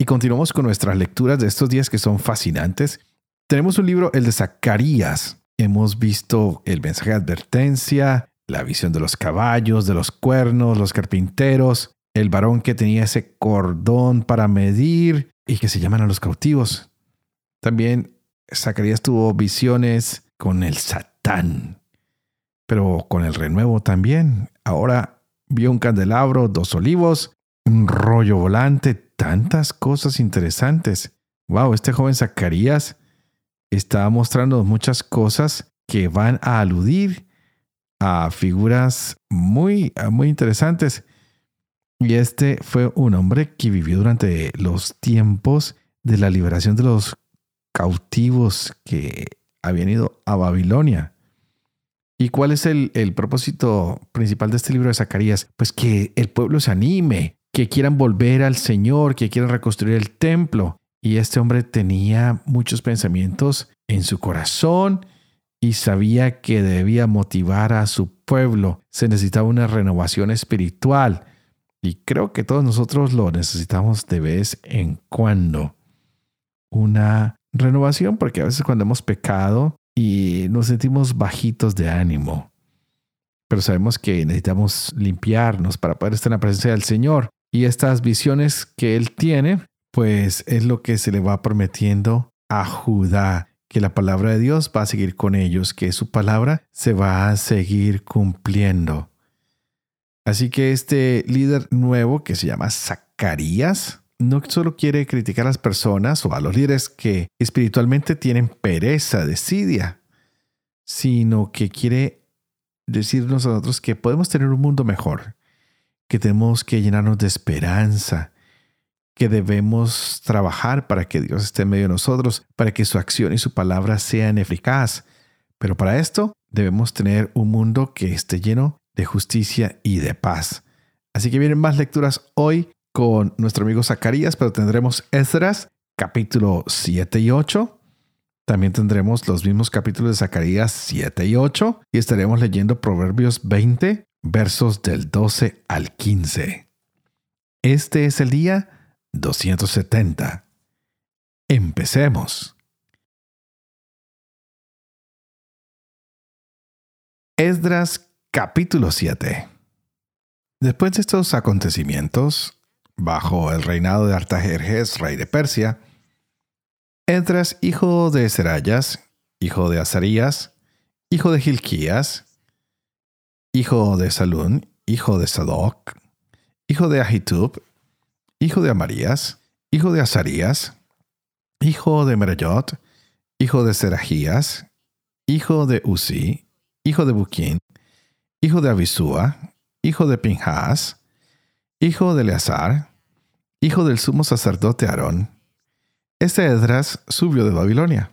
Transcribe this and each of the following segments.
Y continuamos con nuestras lecturas de estos días que son fascinantes. Tenemos un libro, el de Zacarías. Hemos visto el mensaje de advertencia, la visión de los caballos, de los cuernos, los carpinteros, el varón que tenía ese cordón para medir y que se llaman a los cautivos. También Zacarías tuvo visiones con el Satán, pero con el renuevo también. Ahora vio un candelabro, dos olivos, un rollo volante, tantas cosas interesantes. Wow, este joven Zacarías está mostrando muchas cosas que van a aludir a figuras muy, muy interesantes. Y este fue un hombre que vivió durante los tiempos de la liberación de los cautivos que habían ido a Babilonia. ¿Y cuál es el, el propósito principal de este libro de Zacarías? Pues que el pueblo se anime, que quieran volver al Señor, que quieran reconstruir el templo. Y este hombre tenía muchos pensamientos en su corazón y sabía que debía motivar a su pueblo. Se necesitaba una renovación espiritual. Y creo que todos nosotros lo necesitamos de vez en cuando. Una renovación porque a veces cuando hemos pecado y nos sentimos bajitos de ánimo, pero sabemos que necesitamos limpiarnos para poder estar en la presencia del Señor. Y estas visiones que él tiene, pues es lo que se le va prometiendo a Judá, que la palabra de Dios va a seguir con ellos, que su palabra se va a seguir cumpliendo. Así que este líder nuevo que se llama Zacarías, no solo quiere criticar a las personas o a los líderes que espiritualmente tienen pereza, desidia, sino que quiere decirnos a nosotros que podemos tener un mundo mejor, que tenemos que llenarnos de esperanza, que debemos trabajar para que Dios esté en medio de nosotros, para que su acción y su palabra sean eficaz. Pero para esto debemos tener un mundo que esté lleno de justicia y de paz. Así que vienen más lecturas hoy con nuestro amigo Zacarías, pero tendremos Esdras capítulo 7 y 8. También tendremos los mismos capítulos de Zacarías 7 y 8 y estaremos leyendo Proverbios 20, versos del 12 al 15. Este es el día 270. Empecemos. Esdras capítulo 7. Después de estos acontecimientos, bajo el reinado de Artajerjes, rey de Persia, Esdras, hijo de Serayas, hijo de Azarías, hijo de Gilquías, hijo de Salún, hijo de Sadoc, hijo de Ahitub, hijo de Amarías, hijo de Azarías, hijo de Merayot, hijo de Serajías, hijo de Uzi, hijo de Buquín, hijo de Abisúa, hijo de Pinhas, hijo de Eleazar, hijo del sumo sacerdote Aarón. Este Edras subió de Babilonia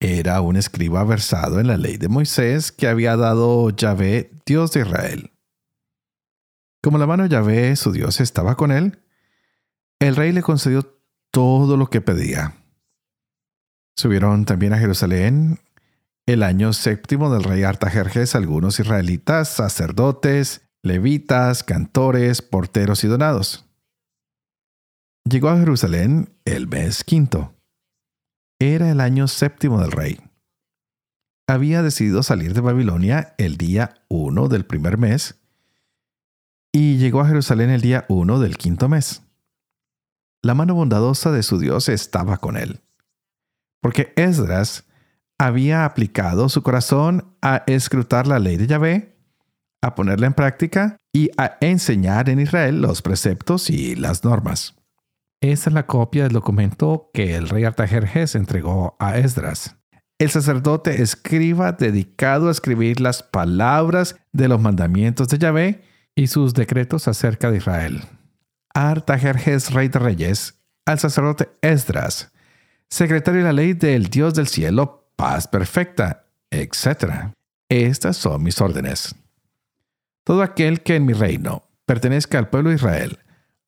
era un escriba versado en la ley de Moisés que había dado Yahvé, Dios de Israel. Como la mano de Yahvé, su Dios, estaba con él, el rey le concedió todo lo que pedía. Subieron también a Jerusalén el año séptimo del rey Artajerjes algunos israelitas, sacerdotes, levitas, cantores, porteros y donados. Llegó a Jerusalén el mes quinto. Era el año séptimo del rey. Había decidido salir de Babilonia el día 1 del primer mes y llegó a Jerusalén el día 1 del quinto mes. La mano bondadosa de su Dios estaba con él, porque Esdras había aplicado su corazón a escrutar la ley de Yahvé, a ponerla en práctica y a enseñar en Israel los preceptos y las normas. Esta es la copia del documento que el rey Artajerjes entregó a Esdras. El sacerdote escriba dedicado a escribir las palabras de los mandamientos de Yahvé y sus decretos acerca de Israel. Artajerjes, rey de reyes, al sacerdote Esdras, secretario de la ley del Dios del cielo, paz perfecta, etc. Estas son mis órdenes. Todo aquel que en mi reino pertenezca al pueblo de Israel,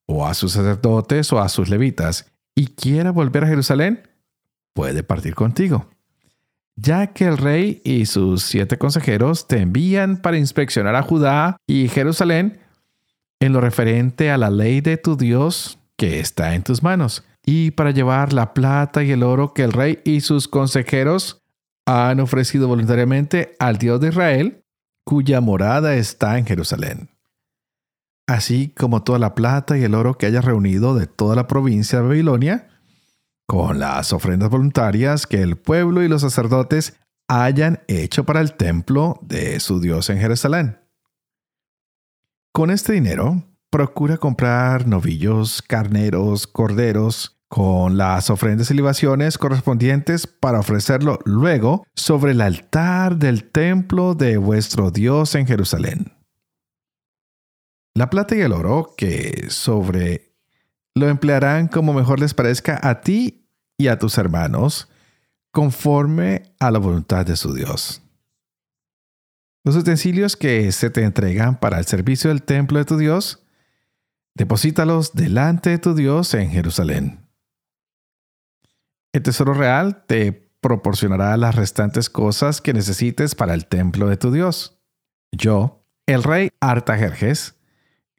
o a sus sacerdotes o a sus levitas, y quiera volver a Jerusalén, puede partir contigo, ya que el rey y sus siete consejeros te envían para inspeccionar a Judá y Jerusalén en lo referente a la ley de tu Dios que está en tus manos, y para llevar la plata y el oro que el rey y sus consejeros han ofrecido voluntariamente al Dios de Israel, cuya morada está en Jerusalén. Así como toda la plata y el oro que haya reunido de toda la provincia de Babilonia, con las ofrendas voluntarias que el pueblo y los sacerdotes hayan hecho para el templo de su Dios en Jerusalén. Con este dinero, procura comprar novillos, carneros, corderos, con las ofrendas y libaciones correspondientes para ofrecerlo luego sobre el altar del templo de vuestro Dios en Jerusalén. La plata y el oro que sobre lo emplearán como mejor les parezca a ti y a tus hermanos, conforme a la voluntad de su Dios. Los utensilios que se te entregan para el servicio del templo de tu Dios, deposítalos delante de tu Dios en Jerusalén. El tesoro real te proporcionará las restantes cosas que necesites para el templo de tu Dios. Yo, el rey Artajerjes,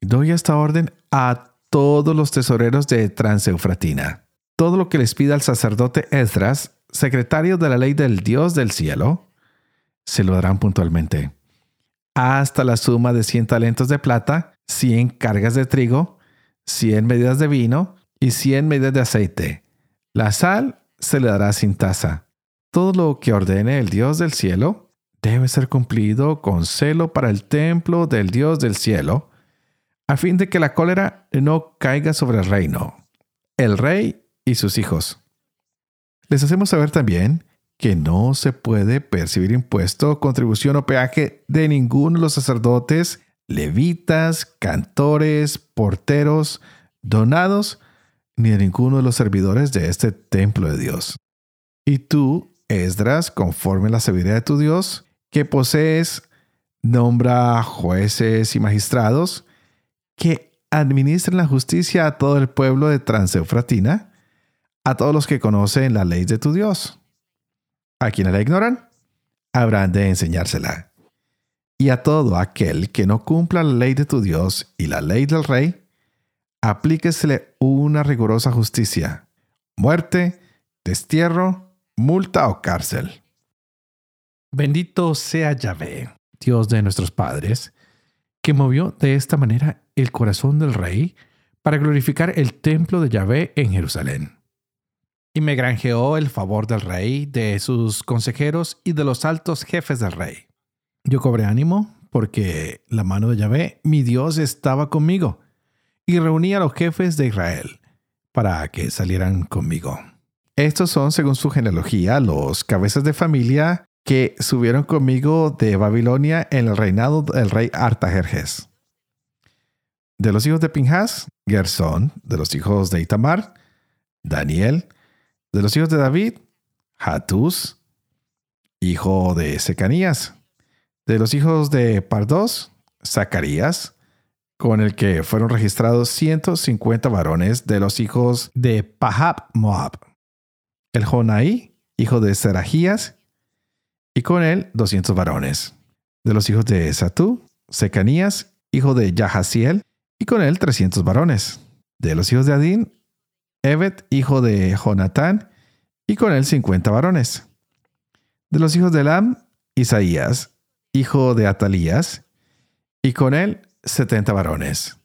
doy esta orden a todos los tesoreros de Transeufratina. Todo lo que les pida al sacerdote Esdras, secretario de la ley del Dios del cielo, se lo darán puntualmente hasta la suma de 100 talentos de plata, 100 cargas de trigo, 100 medidas de vino y 100 medidas de aceite. La sal se le dará sin tasa. Todo lo que ordene el Dios del cielo debe ser cumplido con celo para el templo del Dios del cielo, a fin de que la cólera no caiga sobre el reino, el rey y sus hijos. Les hacemos saber también que no se puede percibir impuesto, contribución o peaje de ninguno de los sacerdotes, levitas, cantores, porteros, donados, ni de ninguno de los servidores de este templo de Dios. Y tú, Esdras, conforme a la sabiduría de tu Dios, que posees, nombra jueces y magistrados que administren la justicia a todo el pueblo de Transeufratina, a todos los que conocen la ley de tu Dios a quienes la ignoran, habrán de enseñársela. Y a todo aquel que no cumpla la ley de tu Dios y la ley del rey, aplíquesele una rigurosa justicia, muerte, destierro, multa o cárcel. Bendito sea Yahvé, Dios de nuestros padres, que movió de esta manera el corazón del rey para glorificar el templo de Yahvé en Jerusalén y me granjeó el favor del rey, de sus consejeros y de los altos jefes del rey. Yo cobré ánimo porque la mano de Yahvé, mi Dios, estaba conmigo, y reuní a los jefes de Israel para que salieran conmigo. Estos son, según su genealogía, los cabezas de familia que subieron conmigo de Babilonia en el reinado del rey Artajerjes. De los hijos de Pinjas, Gersón, de los hijos de Itamar, Daniel, de los hijos de David, Hatus, hijo de Secanías. De los hijos de Pardos, Zacarías, con el que fueron registrados 150 varones de los hijos de Pahab Moab. El Jonaí, hijo de Serajías, y con él 200 varones. De los hijos de Satú, Secanías, hijo de Yahaziel, y con él 300 varones. De los hijos de Adín, Evet, hijo de Jonatán, y con él cincuenta varones. De los hijos de Elam, Isaías, hijo de Atalías, y con él setenta varones.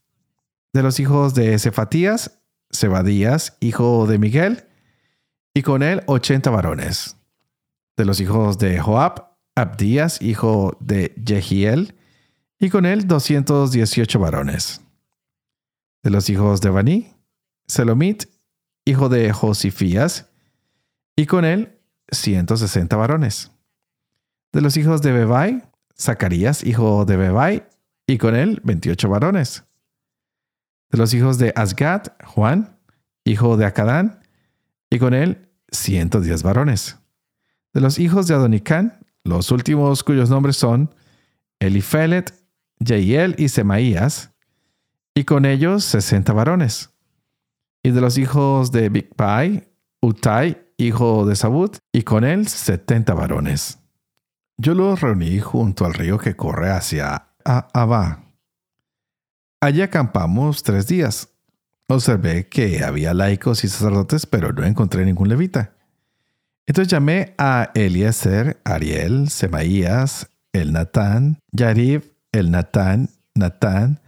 De los hijos de Cefatías, Sebadías, hijo de Miguel, y con él ochenta varones. De los hijos de Joab, Abdías, hijo de Jehiel, y con él doscientos dieciocho varones. De los hijos de Baní, Selomit, hijo de Josifías, y con él 160 varones. De los hijos de Bebai, Zacarías, hijo de Bebai, y con él 28 varones. De los hijos de Asgad, Juan, hijo de Acadán, y con él 110 varones. De los hijos de Adonicán, los últimos cuyos nombres son Elifelet, Jeiel y Semaías, y con ellos 60 varones. Y de los hijos de Bigpai, Utai, hijo de Sabut, y con él 70 varones. Yo los reuní junto al río que corre hacia Abba. Allí acampamos tres días. Observé que había laicos y sacerdotes, pero no encontré ningún levita. Entonces llamé a Eliezer, Ariel, Semaías, el Natán, Yarib, el Natán, Natán,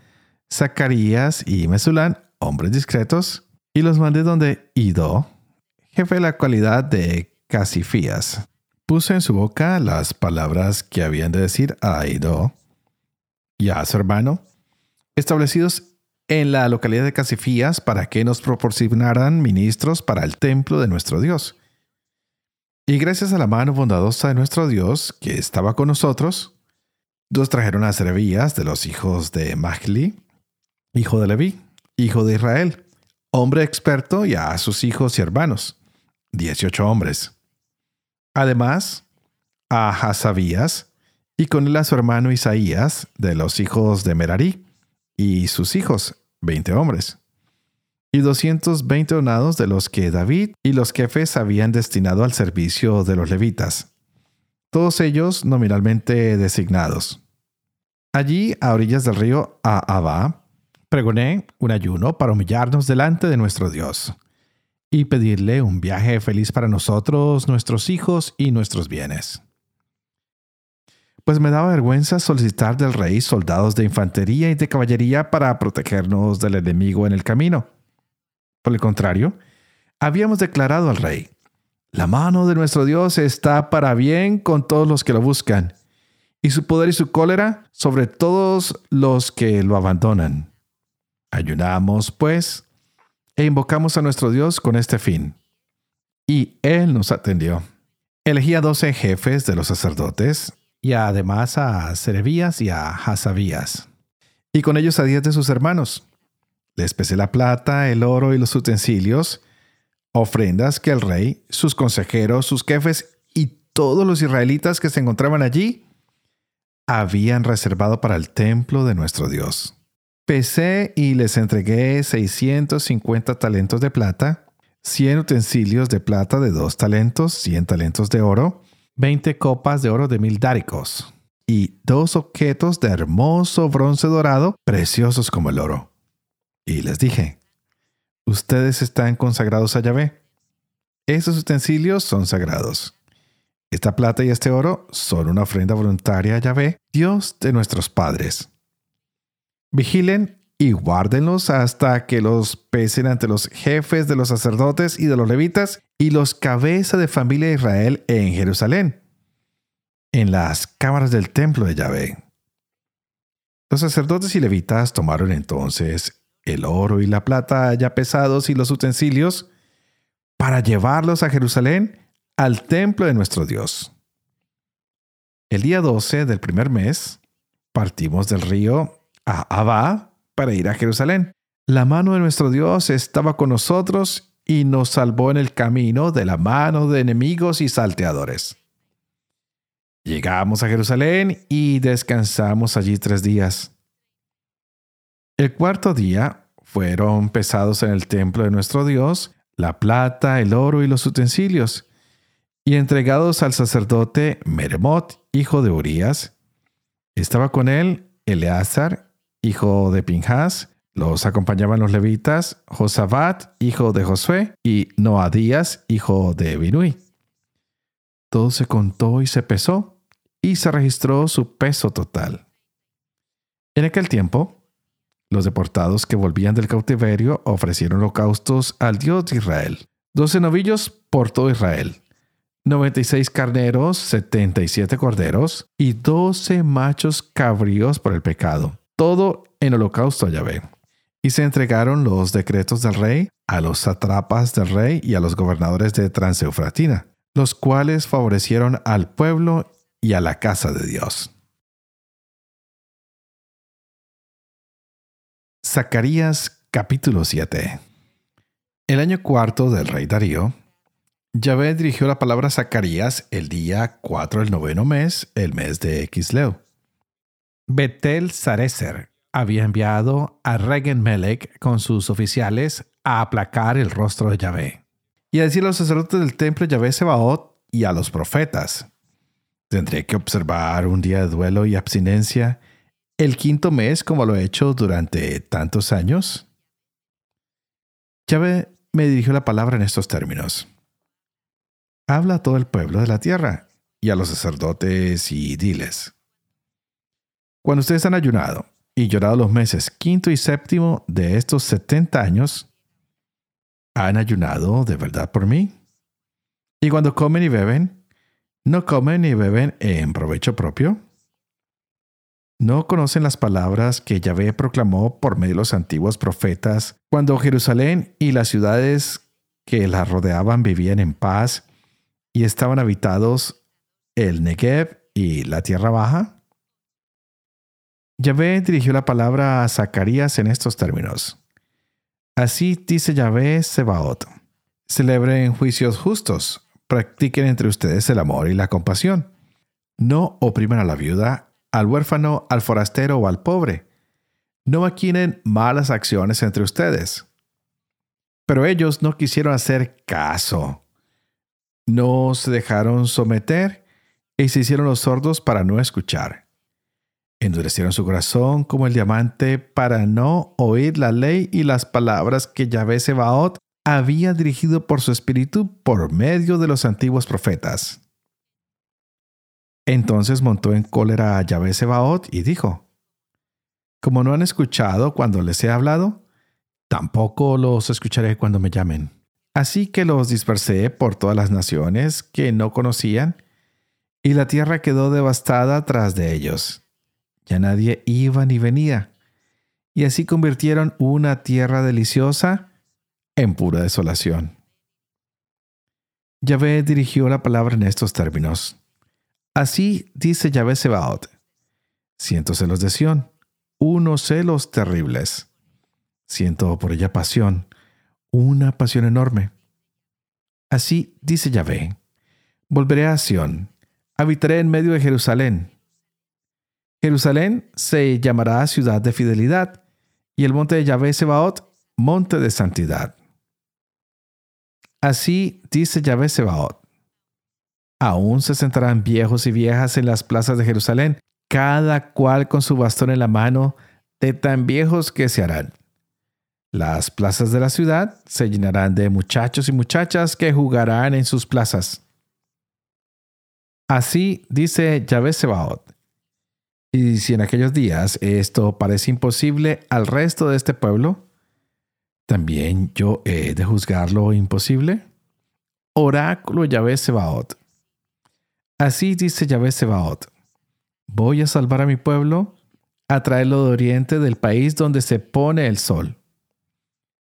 Zacarías y Mesulán, hombres discretos, y los mandé donde Ido, jefe de la cualidad de Casifías. Puse en su boca las palabras que habían de decir a Ido y a su hermano, establecidos en la localidad de Casifías para que nos proporcionaran ministros para el templo de nuestro Dios. Y gracias a la mano bondadosa de nuestro Dios, que estaba con nosotros, nos trajeron a Serebías de los hijos de Mahli, hijo de Leví, hijo de Israel, hombre experto, y a sus hijos y hermanos, dieciocho hombres. Además, a Hasabías, y con él a su hermano Isaías, de los hijos de Merarí, y sus hijos, veinte hombres, y doscientos veinte onados de los que David y los jefes habían destinado al servicio de los levitas, todos ellos nominalmente designados. Allí, a orillas del río Ahaba, pregoné un ayuno para humillarnos delante de nuestro Dios y pedirle un viaje feliz para nosotros, nuestros hijos y nuestros bienes pues me daba vergüenza solicitar del rey soldados de infantería y de caballería para protegernos del enemigo en el camino. Por el contrario, habíamos declarado al rey, la mano de nuestro Dios está para bien con todos los que lo buscan, y su poder y su cólera sobre todos los que lo abandonan. Ayunamos, pues, e invocamos a nuestro Dios con este fin. Y Él nos atendió. Elegí a doce jefes de los sacerdotes, y además a Serebías y a Hasabías, y con ellos a diez de sus hermanos. Les pesé la plata, el oro y los utensilios, ofrendas que el rey, sus consejeros, sus jefes y todos los israelitas que se encontraban allí habían reservado para el templo de nuestro Dios. Pesé y les entregué 650 talentos de plata, 100 utensilios de plata de dos talentos, 100 talentos de oro, 20 copas de oro de mil dáricos y dos objetos de hermoso bronce dorado, preciosos como el oro. Y les dije, ustedes están consagrados a Yahvé. Esos utensilios son sagrados. Esta plata y este oro son una ofrenda voluntaria a Yahvé, Dios de nuestros padres. Vigilen y guárdenlos hasta que los pesen ante los jefes de los sacerdotes y de los levitas y los cabezas de familia de Israel en Jerusalén, en las cámaras del templo de Yahvé. Los sacerdotes y levitas tomaron entonces el oro y la plata ya pesados y los utensilios para llevarlos a Jerusalén al templo de nuestro Dios. El día 12 del primer mes partimos del río a para ir a Jerusalén. La mano de nuestro Dios estaba con nosotros y nos salvó en el camino de la mano de enemigos y salteadores. Llegamos a Jerusalén y descansamos allí tres días. El cuarto día fueron pesados en el templo de nuestro Dios la plata, el oro y los utensilios, y entregados al sacerdote Meremot, hijo de Urías. Estaba con él Eleazar, hijo de Pinjas, los acompañaban los levitas, Josabat, hijo de Josué, y Noadías, hijo de Binui. Todo se contó y se pesó, y se registró su peso total. En aquel tiempo, los deportados que volvían del cautiverio ofrecieron holocaustos al Dios de Israel. Doce novillos por todo Israel, 96 carneros, 77 corderos y 12 machos cabríos por el pecado. Todo en holocausto a Yahvé. Y se entregaron los decretos del rey a los satrapas del rey y a los gobernadores de Transeufratina, los cuales favorecieron al pueblo y a la casa de Dios. Zacarías capítulo 7 El año cuarto del rey Darío, Yahvé dirigió la palabra a Zacarías el día 4 del noveno mes, el mes de Xisleu. Betel Sarecer había enviado a Regen Melech con sus oficiales a aplacar el rostro de Yahvé y a decir a los sacerdotes del templo Yahvé Sebaot y a los profetas. Tendré que observar un día de duelo y abstinencia el quinto mes como lo he hecho durante tantos años. Yahvé me dirigió la palabra en estos términos. Habla a todo el pueblo de la tierra y a los sacerdotes y diles. Cuando ustedes han ayunado y llorado los meses quinto y séptimo de estos setenta años, ¿han ayunado de verdad por mí? Y cuando comen y beben, ¿no comen ni beben en provecho propio? ¿No conocen las palabras que Yahvé proclamó por medio de los antiguos profetas cuando Jerusalén y las ciudades que la rodeaban vivían en paz y estaban habitados el Negev y la tierra baja? Yahvé dirigió la palabra a Zacarías en estos términos. Así dice Yahvé Sebaot. Celebren juicios justos, practiquen entre ustedes el amor y la compasión. No opriman a la viuda al huérfano, al forastero o al pobre. No maquinen malas acciones entre ustedes. Pero ellos no quisieron hacer caso. No se dejaron someter y se hicieron los sordos para no escuchar. Endurecieron su corazón como el diamante para no oír la ley y las palabras que Yahvé Sebaot había dirigido por su espíritu por medio de los antiguos profetas. Entonces montó en cólera a Yahvé Sebaot y dijo, Como no han escuchado cuando les he hablado, tampoco los escucharé cuando me llamen. Así que los dispersé por todas las naciones que no conocían, y la tierra quedó devastada tras de ellos. Ya nadie iba ni venía, y así convirtieron una tierra deliciosa en pura desolación. Yahvé dirigió la palabra en estos términos. Así dice Yahvé Sebaot. Siento celos de Sión, unos celos terribles. Siento por ella pasión, una pasión enorme. Así dice Yahvé. Volveré a Sión, habitaré en medio de Jerusalén. Jerusalén se llamará ciudad de fidelidad, y el monte de Yahvé Sebaot, monte de santidad. Así dice Yahvé Sebaot. Aún se sentarán viejos y viejas en las plazas de Jerusalén, cada cual con su bastón en la mano, de tan viejos que se harán. Las plazas de la ciudad se llenarán de muchachos y muchachas que jugarán en sus plazas. Así dice Yahvé Sebaot. Y si en aquellos días esto parece imposible al resto de este pueblo, ¿también yo he de juzgar lo imposible? Oráculo Yahvé Sebaot. Así dice Yahvé Sebaot, voy a salvar a mi pueblo, a traerlo de oriente del país donde se pone el sol.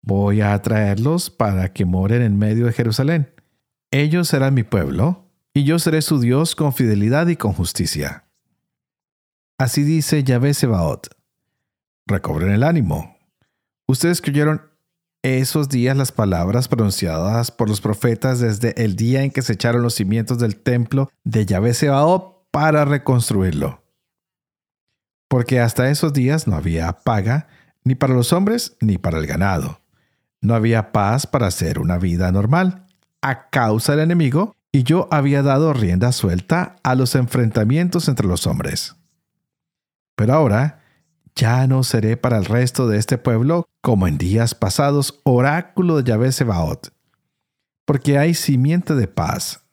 Voy a traerlos para que moren en medio de Jerusalén. Ellos serán mi pueblo, y yo seré su Dios con fidelidad y con justicia. Así dice Yahvé Sebaot. Recobren el ánimo. Ustedes creyeron esos días las palabras pronunciadas por los profetas desde el día en que se echaron los cimientos del templo de Yahvé Sebaot para reconstruirlo. Porque hasta esos días no había paga ni para los hombres ni para el ganado. No había paz para hacer una vida normal a causa del enemigo y yo había dado rienda suelta a los enfrentamientos entre los hombres. Pero ahora ya no seré para el resto de este pueblo como en días pasados oráculo de Yahvé Sebaot, porque hay simiente de paz.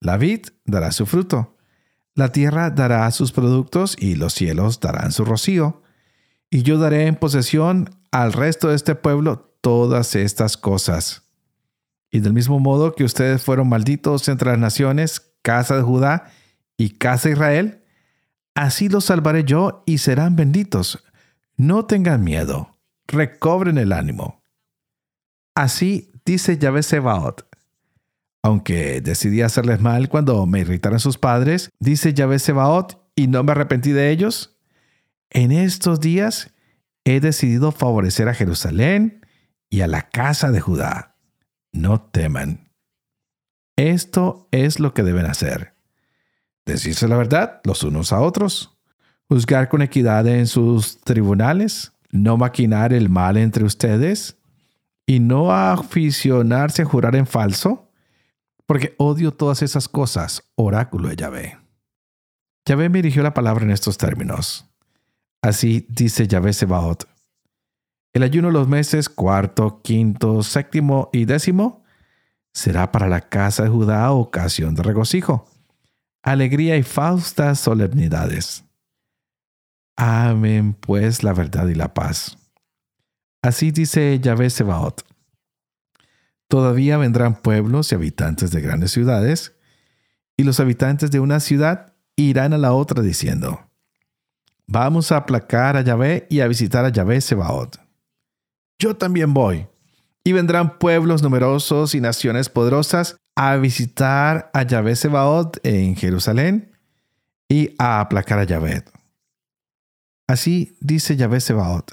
La vid dará su fruto, la tierra dará sus productos y los cielos darán su rocío, y yo daré en posesión al resto de este pueblo todas estas cosas. Y del mismo modo que ustedes fueron malditos entre las naciones, casa de Judá y casa de Israel, así los salvaré yo y serán benditos. No tengan miedo recobren el ánimo. Así dice Yahvé Sebaot. Aunque decidí hacerles mal cuando me irritaron sus padres, dice Yahvé Sebaot, y no me arrepentí de ellos, en estos días he decidido favorecer a Jerusalén y a la casa de Judá. no teman. Esto es lo que deben hacer. Decirse la verdad los unos a otros, juzgar con equidad en sus tribunales, no maquinar el mal entre ustedes y no aficionarse a jurar en falso, porque odio todas esas cosas, oráculo de Yahvé. Yahvé me dirigió la palabra en estos términos. Así dice Yahvé Sebaot. El ayuno de los meses cuarto, quinto, séptimo y décimo será para la casa de Judá ocasión de regocijo, alegría y faustas solemnidades. Amén pues la verdad y la paz. Así dice Yahvé Sebaot. Todavía vendrán pueblos y habitantes de grandes ciudades, y los habitantes de una ciudad irán a la otra diciendo, Vamos a aplacar a Yahvé y a visitar a Yahvé Sebaot. Yo también voy. Y vendrán pueblos numerosos y naciones poderosas a visitar a Yahvé Sebaot en Jerusalén y a aplacar a Yahvé. Así dice Yahvé Sebaot.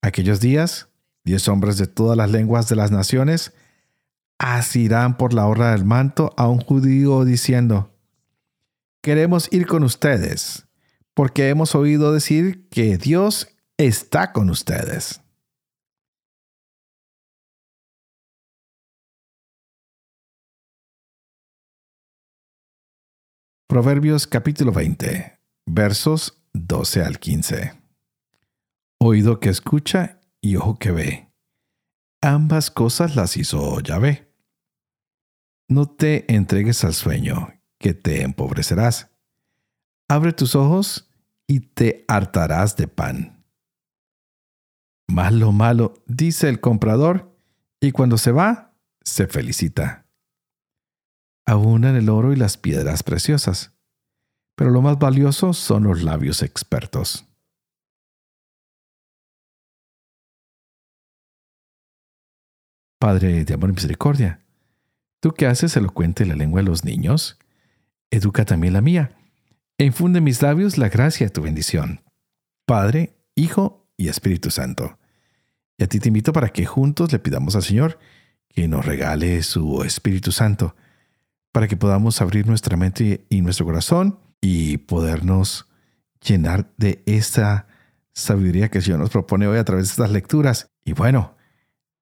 Aquellos días, diez hombres de todas las lenguas de las naciones asirán por la horra del manto a un judío diciendo, queremos ir con ustedes, porque hemos oído decir que Dios está con ustedes. Proverbios capítulo 20, versos 12 al 15. Oído que escucha y ojo que ve. Ambas cosas las hizo Yahvé. No te entregues al sueño, que te empobrecerás. Abre tus ojos y te hartarás de pan. Malo, malo, dice el comprador, y cuando se va, se felicita. Abunan el oro y las piedras preciosas pero lo más valioso son los labios expertos. Padre de amor y misericordia, tú que haces elocuente la lengua de los niños, educa también la mía, e infunde en mis labios la gracia de tu bendición. Padre, Hijo y Espíritu Santo. Y a ti te invito para que juntos le pidamos al Señor que nos regale su Espíritu Santo, para que podamos abrir nuestra mente y nuestro corazón y podernos llenar de esta sabiduría que el Señor nos propone hoy a través de estas lecturas. Y bueno,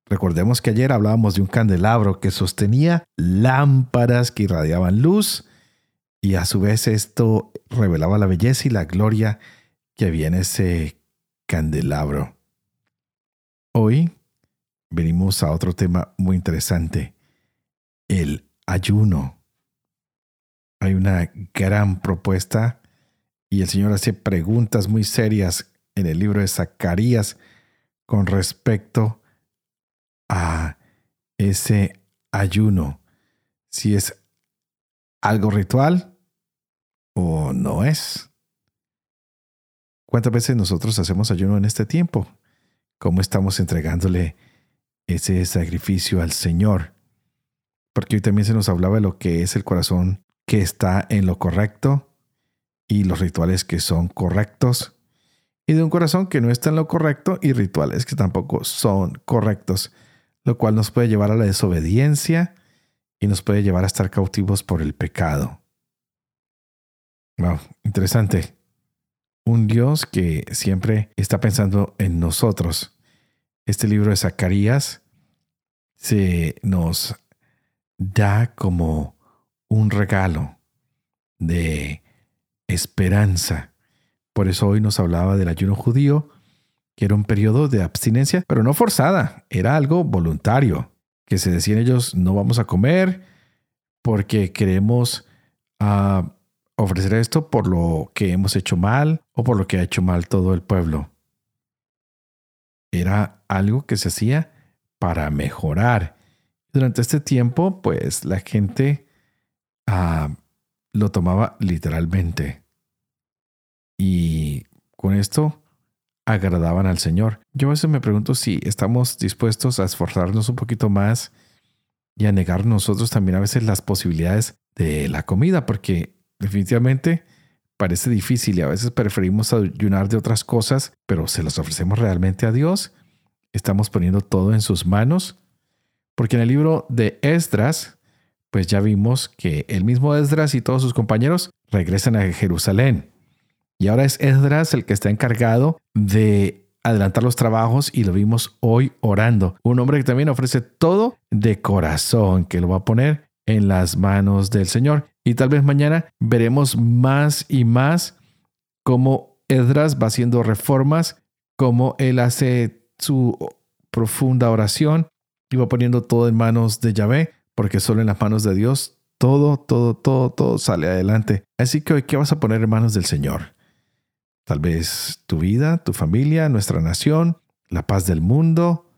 recordemos que ayer hablábamos de un candelabro que sostenía lámparas que irradiaban luz y a su vez esto revelaba la belleza y la gloria que había en ese candelabro. Hoy venimos a otro tema muy interesante, el ayuno hay una gran propuesta y el Señor hace preguntas muy serias en el libro de Zacarías con respecto a ese ayuno, si es algo ritual o no es. ¿Cuántas veces nosotros hacemos ayuno en este tiempo? ¿Cómo estamos entregándole ese sacrificio al Señor? Porque hoy también se nos hablaba de lo que es el corazón que está en lo correcto y los rituales que son correctos y de un corazón que no está en lo correcto y rituales que tampoco son correctos, lo cual nos puede llevar a la desobediencia y nos puede llevar a estar cautivos por el pecado. Wow, interesante. Un Dios que siempre está pensando en nosotros. Este libro de Zacarías se nos da como un regalo de esperanza. Por eso hoy nos hablaba del ayuno judío, que era un periodo de abstinencia, pero no forzada, era algo voluntario, que se decían ellos, no vamos a comer porque queremos ah, ofrecer esto por lo que hemos hecho mal o por lo que ha hecho mal todo el pueblo. Era algo que se hacía para mejorar. Durante este tiempo, pues la gente Ah, lo tomaba literalmente. Y con esto agradaban al Señor. Yo a veces me pregunto si estamos dispuestos a esforzarnos un poquito más y a negar nosotros también a veces las posibilidades de la comida, porque definitivamente parece difícil y a veces preferimos ayunar de otras cosas, pero se las ofrecemos realmente a Dios. Estamos poniendo todo en sus manos Porque en el libro de Esdras, pues ya vimos que el mismo Esdras y todos sus compañeros regresan a Jerusalén. Y ahora es Esdras el que está encargado de adelantar los trabajos y lo vimos hoy orando. Un hombre que también ofrece todo de corazón, que lo va a poner en las manos del Señor. Y tal vez mañana veremos más y más cómo Esdras va haciendo reformas, cómo él hace su profunda oración y va poniendo todo en manos de Yahvé, porque solo en las manos de Dios todo, todo, todo, todo sale adelante. Así que hoy, ¿qué vas a poner en manos del Señor? Tal vez tu vida, tu familia, nuestra nación, la paz del mundo,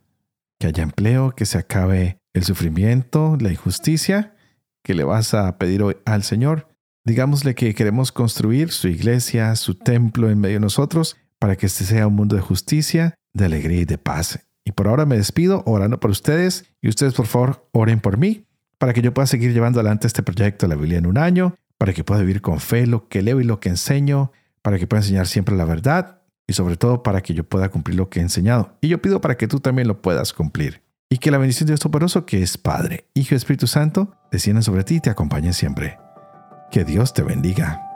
que haya empleo, que se acabe el sufrimiento, la injusticia, que le vas a pedir hoy al Señor. Digámosle que queremos construir su iglesia, su templo en medio de nosotros, para que este sea un mundo de justicia, de alegría y de paz. Y por ahora me despido orando por ustedes y ustedes por favor oren por mí para que yo pueda seguir llevando adelante este proyecto de la Biblia en un año, para que pueda vivir con fe lo que leo y lo que enseño, para que pueda enseñar siempre la verdad y sobre todo para que yo pueda cumplir lo que he enseñado. Y yo pido para que tú también lo puedas cumplir. Y que la bendición de Dios Todopoderoso, que es Padre, Hijo y Espíritu Santo, descienda sobre ti y te acompañe siempre. Que Dios te bendiga.